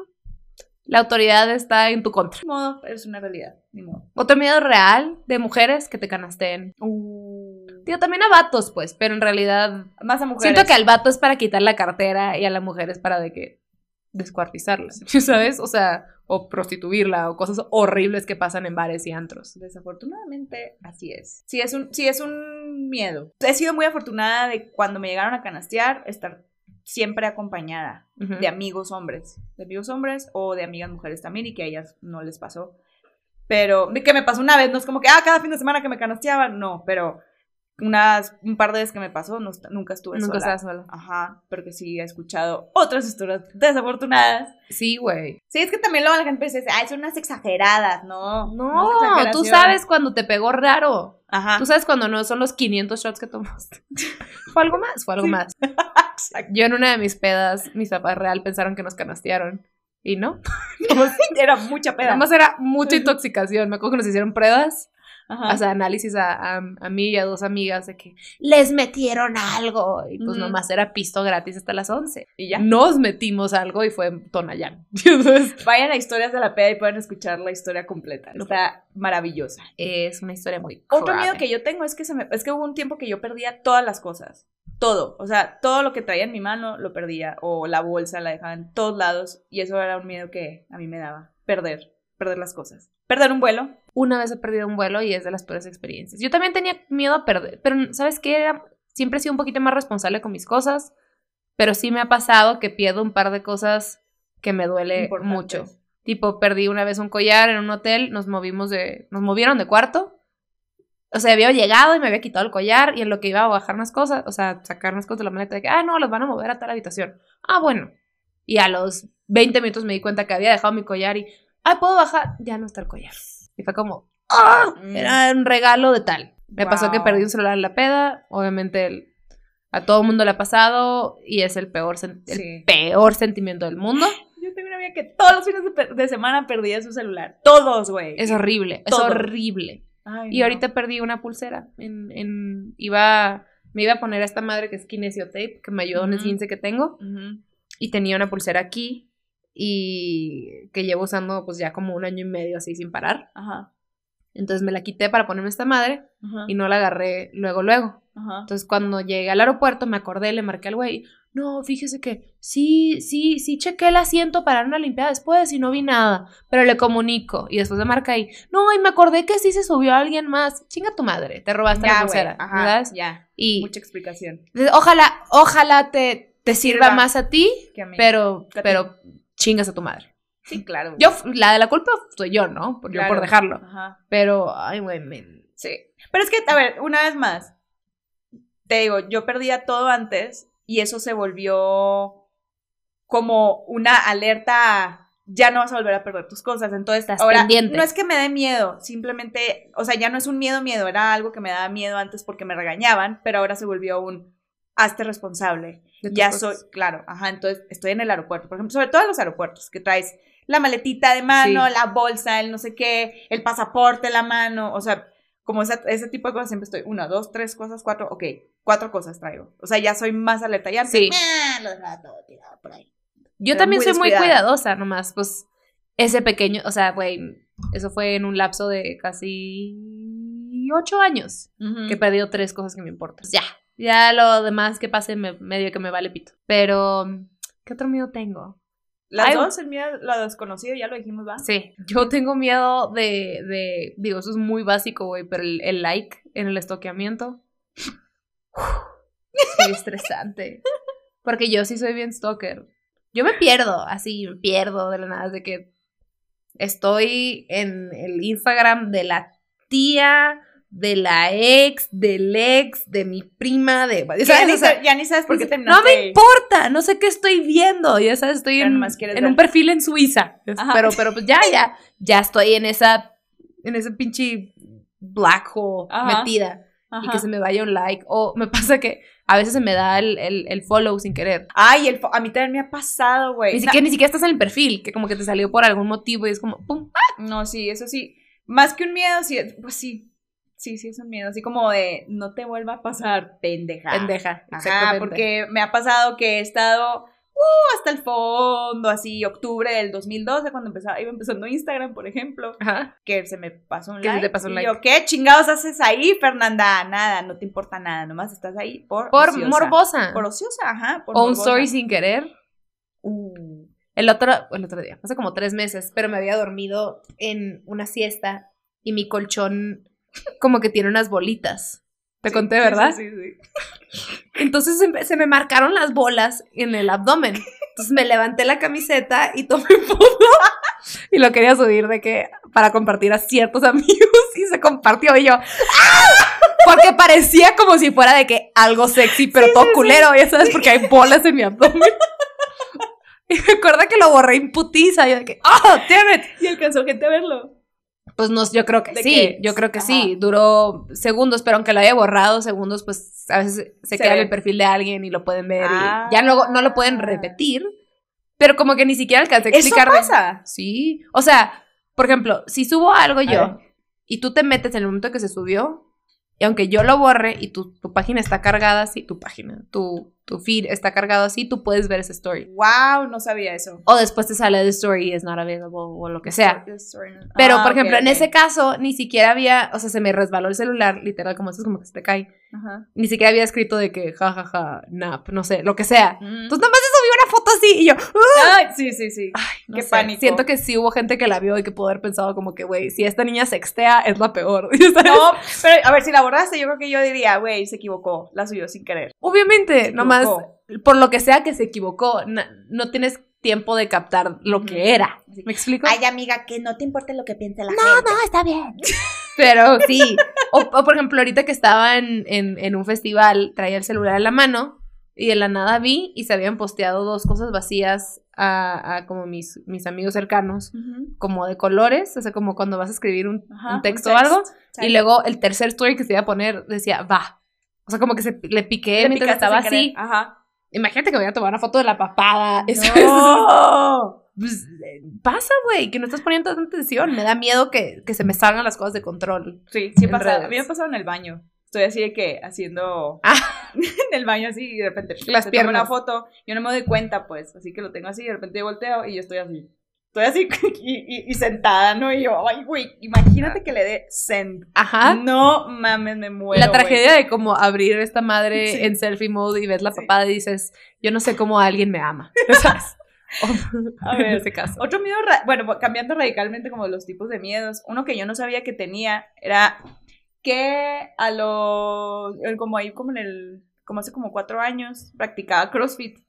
La autoridad está en tu contra. Ni modo, es una realidad. Ni modo. Otro miedo real de mujeres que te canasteen. Digo, también a vatos, pues, pero en realidad Más a mujeres. siento que al vato es para quitar la cartera y a la mujer es para de que descuartizarla, ¿sabes? O sea, o prostituirla o cosas horribles que pasan en bares y antros. Desafortunadamente, así es. Sí es, un, sí es un miedo. He sido muy afortunada de cuando me llegaron a canastear, estar siempre acompañada Ujú. de amigos hombres. De amigos hombres o de amigas mujeres también y que a ellas no les pasó. Pero, que me pasó una vez, no es como que, ah, cada fin de semana que me canasteaban, no, pero unas, un par de veces que me pasó, no, nunca estuve Nunca sola. estás sola. Ajá, porque sí he escuchado otras historias desafortunadas. Sí, güey. Sí, es que también luego la gente dice, ah, son unas exageradas, no. No, es tú sabes cuando te pegó raro. Ajá. Tú sabes cuando no son los 500 shots que tomaste. Fue algo más, fue algo Sí. más. Exacto. Yo en una de mis pedas, mis papás real pensaron que nos canastearon. Y no. Era mucha peda. Además era mucha intoxicación. Me acuerdo que nos hicieron pruebas, Ajá. o sea, análisis a, a, a mí y a dos amigas de que les metieron algo. Y pues Ujú. nomás era pisto gratis hasta las 11. y ya. Nos metimos algo y fue en Tonayán. Entonces, Vayan a historias de la peda y pueden escuchar la historia completa. Está maravillosa. es una historia muy Otro grave. miedo que yo tengo es que se me, es que hubo un tiempo que yo perdía todas las cosas. Todo. O sea, todo lo que traía en mi mano lo perdía. O la bolsa la dejaba en todos lados. Y eso era un miedo que a mí me daba. Perder. Perder las cosas. Perder un vuelo. Una vez he perdido un vuelo y es de las peores experiencias. Yo también tenía miedo a perder, pero ¿sabes qué? Era- siempre he sido un poquito más responsable con mis cosas, pero sí me ha pasado que pierdo un par de cosas que me duele mucho. Tipo, perdí una vez un collar en un hotel, nos movimos de, nos movieron de cuarto. O sea, había llegado y me había quitado el collar y en lo que iba a bajar unas cosas, o sea, sacar unas cosas de la maleta de que, ah, no, los van a mover a tal habitación. Ah, bueno. Y a los 20 minutos me di cuenta que había dejado mi collar y, ah, ¿puedo bajar? Ya no está el collar. Y fue como, ¡ah! Mm. Era un regalo de tal. Me pasó que Wow. perdí un celular en la peda, obviamente el- a todo el mundo le ha pasado y es el peor, sen- el peor sentimiento del mundo. Yo tengo una amiga que todos los fines de, de semana perdía su celular. Todos, güey. Es horrible, es horrible. Ay, Y no. ahorita perdí una pulsera. En, en, iba, me iba a poner a esta madre que es Kinesio Tape, que me ayudó en el Ujú. esguince que tengo. Ujú. Y tenía una pulsera aquí y que llevo usando pues ya como un año y medio así sin parar. Ajá. Entonces me la quité para ponerme esta madre Ajá. y no la agarré luego, luego. Ajá. Entonces cuando llegué al aeropuerto me acordé, le marqué al güey. No, fíjese que sí, sí, sí chequé el asiento para una limpiada después y no vi nada. Pero le comunico. Y después me marca ahí. No, y me acordé que sí se subió alguien más. Chinga tu madre, te robaste la Ya, pulsera. ¿verdad? Ya. Y Mucha explicación. ojalá, ojalá te, te sirva Sirva. más a ti, Que a mí. pero, a ti. pero chingas a tu madre. Sí, claro. Yo, la de la culpa soy yo, ¿no? Por, yo por dejarlo. Ajá. Pero, ay, güey, me- Sí. Pero es que, a ver, una vez más. Te digo, yo perdía todo antes y eso se volvió como una alerta ya no vas a volver a perder tus cosas. Entonces, Estás ahora pendiente. no es que me dé miedo, simplemente, o sea, ya no es un miedo, miedo, era algo que me daba miedo antes porque me regañaban, pero ahora se volvió un hazte responsable. Ya soy, claro, ajá, entonces estoy en el aeropuerto, por ejemplo, sobre todo en los aeropuertos, que traes la maletita de mano, Sí. la bolsa, el no sé qué, el pasaporte la mano, o sea, como esa- ese tipo de cosas siempre estoy, una, dos, tres cosas, cuatro, ok, cuatro cosas traigo, o sea, ya soy más alerta, ya Sí. "Ah, lo dejaba todo tirado por ahí. Yo Pero también muy soy muy cuidadosa, nomás, pues, ese pequeño, o sea, güey, eso fue en un lapso de casi ocho años que he perdido tres cosas que me importan. Ya, ya lo demás que pase me, medio que me vale pito. Pero, ¿qué otro miedo tengo? Las Ay, dos, el miedo, lo desconocido, ya lo dijimos, ¿va? Sí, yo tengo miedo de, de digo, eso es muy básico, güey, pero el, el like en el estoqueamiento. Es muy estresante. Porque yo sí soy bien stalker. Yo me pierdo, así, me pierdo de la nada, de que estoy en el Instagram de la tía, de la ex, del ex, de mi prima, de... Ya, ¿sabes? ni, O sea, sa- ya ni sabes por qué no terminaste me ahí. importa, no sé qué estoy viendo, ya sabes, estoy en, un perfil en Suiza, Ajá. pero, pero pues ya, ya, ya estoy en esa, en ese pinche black hole Ajá. metida y Ajá. que se me vaya un like, o me pasa que a veces se me da el, el, el follow sin querer. Ay, el a mí también me ha pasado, güey. Ni siquiera, ni siquiera estás en el perfil, que como que te salió por algún motivo y es como, pum, No, sí, eso sí. Más que un miedo, sí, pues sí. Sí, sí, es un miedo. Así como de no te vuelva a pasar, pendeja. pendeja. Ajá, exactamente. porque me ha pasado que he estado uh, hasta el fondo, así, octubre del 2012, cuando empezaba, iba empezando Instagram, por ejemplo, Ajá. que se me pasó un like. pasó un y like. yo, ¿qué chingados haces ahí, Fernanda? Nada, no te importa nada, nomás estás ahí por Por ociosa. morbosa. Por ociosa, ajá. Por o un story sin querer. Uh, El otro, el otro día, hace como tres meses, pero me había dormido en una siesta y mi colchón como que tiene unas bolitas. Te sí, conté, ¿verdad? Sí, sí, sí. Entonces se me, se me marcaron las bolas en el abdomen. Entonces me levanté la camiseta y tomé foto y lo quería subir de que para compartir a ciertos amigos y se compartió y yo ¡ah! porque parecía como si fuera de que algo sexy pero todo culero, ya sabes, porque hay bolas en mi abdomen. Y me acuerdo que lo borré en putiza, yo de que ¡oh, damn it! Y alcanzó gente a verlo. Pues no, yo creo que ¿De sí, qué? yo creo que Ajá. sí, duró segundos, pero aunque lo haya borrado segundos, pues a veces se, Se queda en ve. el perfil de alguien y lo pueden ver Ah. y ya luego no lo pueden repetir, pero como que ni siquiera alcancé a ¿Eso explicar. de- pasa? Sí, o sea, por ejemplo, si subo algo yo y tú te metes en el momento que se subió, y aunque yo lo borre y tu, tu página está cargada así, tu página, tu, tu feed está cargado así, tú puedes ver esa story. Wow, no sabía eso. O después te sale the story is not available o lo que sea. Pero, Ah, por ejemplo, en ese caso, ni siquiera había, o sea, se me resbaló el celular, literal, como eso es como que se te cae. Ajá. Ni siquiera había escrito de que, jajaja, ja, ja, nap, no sé, lo que sea. Mm. Entonces, nada más se subió una foto así y yo, ¡ah! Ay, sí, sí, sí. no Qué sé, pánico. Siento que sí hubo gente que la vio y que pudo haber pensado como que, güey, si esta niña sextea, es la peor. ¿sabes? No, pero a ver, si la borraste, yo creo que yo diría, güey, se equivocó, la subió sin querer. Obviamente, nomás, por lo que sea que se equivocó, na- no tienes tiempo de captar lo que era. ¿Me explico? Ay, amiga, que no te importe lo que piense la No, gente. no, está bien. Pero sí. O, o, por ejemplo, ahorita que estaba en, en, en un festival, traía el celular en la mano y de la nada vi y se habían posteado dos cosas vacías a, a como mis, mis amigos cercanos, como de colores, o sea, como cuando vas a escribir un, Ajá, un texto o algo. Y luego el tercer story que se iba a poner decía, va. O sea, como que se, le piqué Le mientras estaba así. Ajá. Imagínate que voy a tomar una foto de la papada. Eso No. Pues, pasa, güey, que no estás poniendo tanta atención. Me da miedo que, que se me salgan las cosas de control. Sí, sí. A mí me ha pasado en el baño. Estoy así de que haciendo Ah. en el baño así y de repente Las te tomo una foto. Yo no me doy cuenta, pues. Así que lo tengo así y de repente yo volteo y yo estoy así. Estoy así y, y- y sentada, ¿no? Y yo, ay, güey, imagínate que le dé send. Ajá. No mames, me muero. la tragedia de como abrir esta madre Sí. en selfie mode y ves la Sí. papada y dices, yo no sé cómo alguien me ama. ¿Sabes? A en ese caso. Otro miedo, bueno, cambiando radicalmente como los tipos de miedos, uno que yo no sabía que tenía era que a los, como ahí como en el, como hace como cuatro años, practicaba CrossFit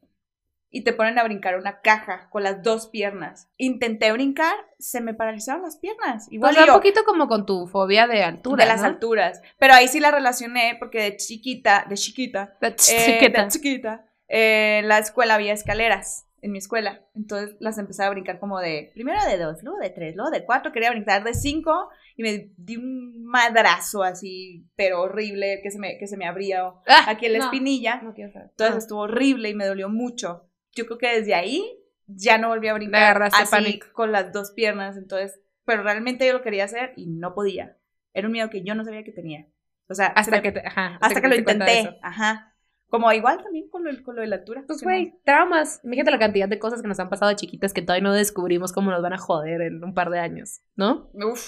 y te ponen a brincar una caja con las dos piernas. Intenté brincar, se me paralizaron las piernas. Igual yo, un poquito como con tu fobia de altura. de las ¿no? alturas. Pero ahí sí la relacioné porque de chiquita, de chiquita, eh, chiquita. de chiquita, eh, en la escuela había escaleras en mi escuela. Entonces las empecé a brincar como de, primero de dos, luego de tres, luego de cuatro, quería brincar de cinco y me di un madrazo así, pero horrible, que se me, que se me abría Ah, aquí en la no, espinilla. no quiero saber. Entonces Ah. estuvo horrible y me dolió mucho. Yo creo que desde ahí ya no volví a brincar agarraste así pánico. con las dos piernas. Entonces, pero realmente yo lo quería hacer y no podía. Era un miedo que yo no sabía que tenía. O sea, se Hasta me- que, te- ajá, hasta que lo te diste cuenta de intenté. Ajá. Como igual también con lo, con lo de la altura. Pues, que no- güey, traumas. Imagínate la cantidad de cosas que nos han pasado de chiquitas que todavía no descubrimos cómo nos van a joder en un par de años, ¿no? Uf.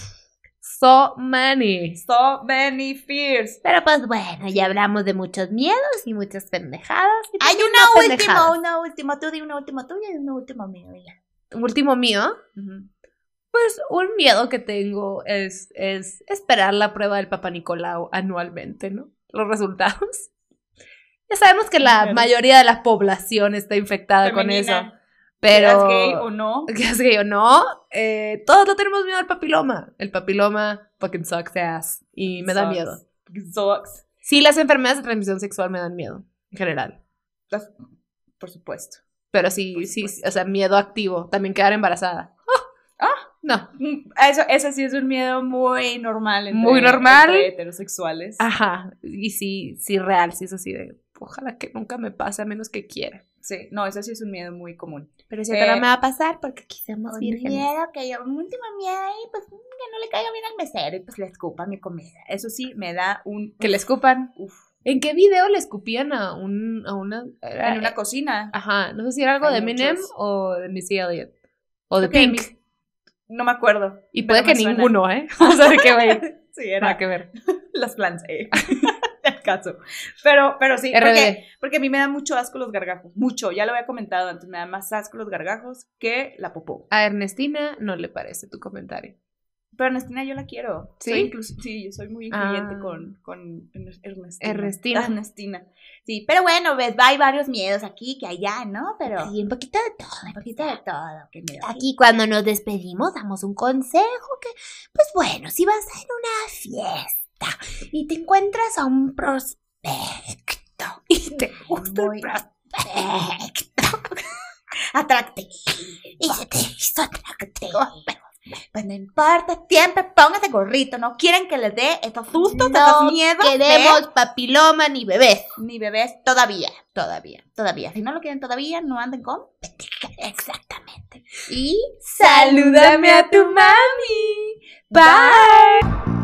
So many. So many fears. Pero pues bueno, ya hablamos de muchos miedos y muchas pendejadas. y Hay una última, una última. Tú di una última tuya y una última mía. ya. Último mío, pues un miedo que tengo es, es esperar la prueba del Papa Nicolau anualmente, ¿no? Los resultados. Ya sabemos que la mayoría de la población está infectada con eso. Pero. Seas gay o no. que es gay o no, eh, todos no tenemos miedo al papiloma. El papiloma fucking sucks ass. Y me da miedo. Sucks. Sí, las enfermedades de transmisión sexual me dan miedo, en general. Las- Por supuesto. Pero sí, sí, sí, o sea, miedo activo. También quedar embarazada. Ah. No. Mm, Eso, eso sí es un miedo muy normal. Entre, Muy normal. entre heterosexuales. Ajá. Y sí, sí, real, sí es así de. Ojalá que nunca me pase a menos que quiera. Sí, no, eso sí es un miedo muy común. Pero si ahora me va a pasar porque somos Un miedo que yo, un último miedo ahí, pues que no le caiga bien al mesero y pues le escupa mi comida. Eso sí, me da un... Que le escupan. Uf. ¿En qué video le escupían a un a una era- En una cocina. Ajá, no sé si era algo Hay de Eminem muchos. o de Missy Elliott o de Pink. No me acuerdo. Y puede que ninguno, ¿eh? O sea, de que güey, Sí, nada era que ver. las plans, eh. Caso. Pero, pero sí, porque, porque a mí me da mucho asco los gargajos. Mucho, ya lo había comentado antes, me da más asco los gargajos que la popó. A Ernestina no le parece tu comentario. Pero Ernestina yo la quiero. ¿Sí? Soy inclus- sí, yo soy muy incluyente Ah. con, con Ernestina. Ernestina. Ernestina. Sí, pero bueno, ves, hay varios miedos aquí que allá, ¿no? Pero Sí, un poquito de todo. un poquito de todo. Que me. Aquí cuando nos despedimos damos un consejo que, pues bueno, si vas a ir a una fiesta y te encuentras a un prospecto y te gusta Muy el prospecto atractivo y se te hizo atractivo, Pues no importa, siempre póngase gorrito. No quieren que les dé estos sustos, no estos miedos. queremos papiloma ni bebés. de- Ni bebés todavía. Todavía, todavía. Si no lo quieren todavía, no anden con. Exactamente. Y Salúdame a tu mami. Bye.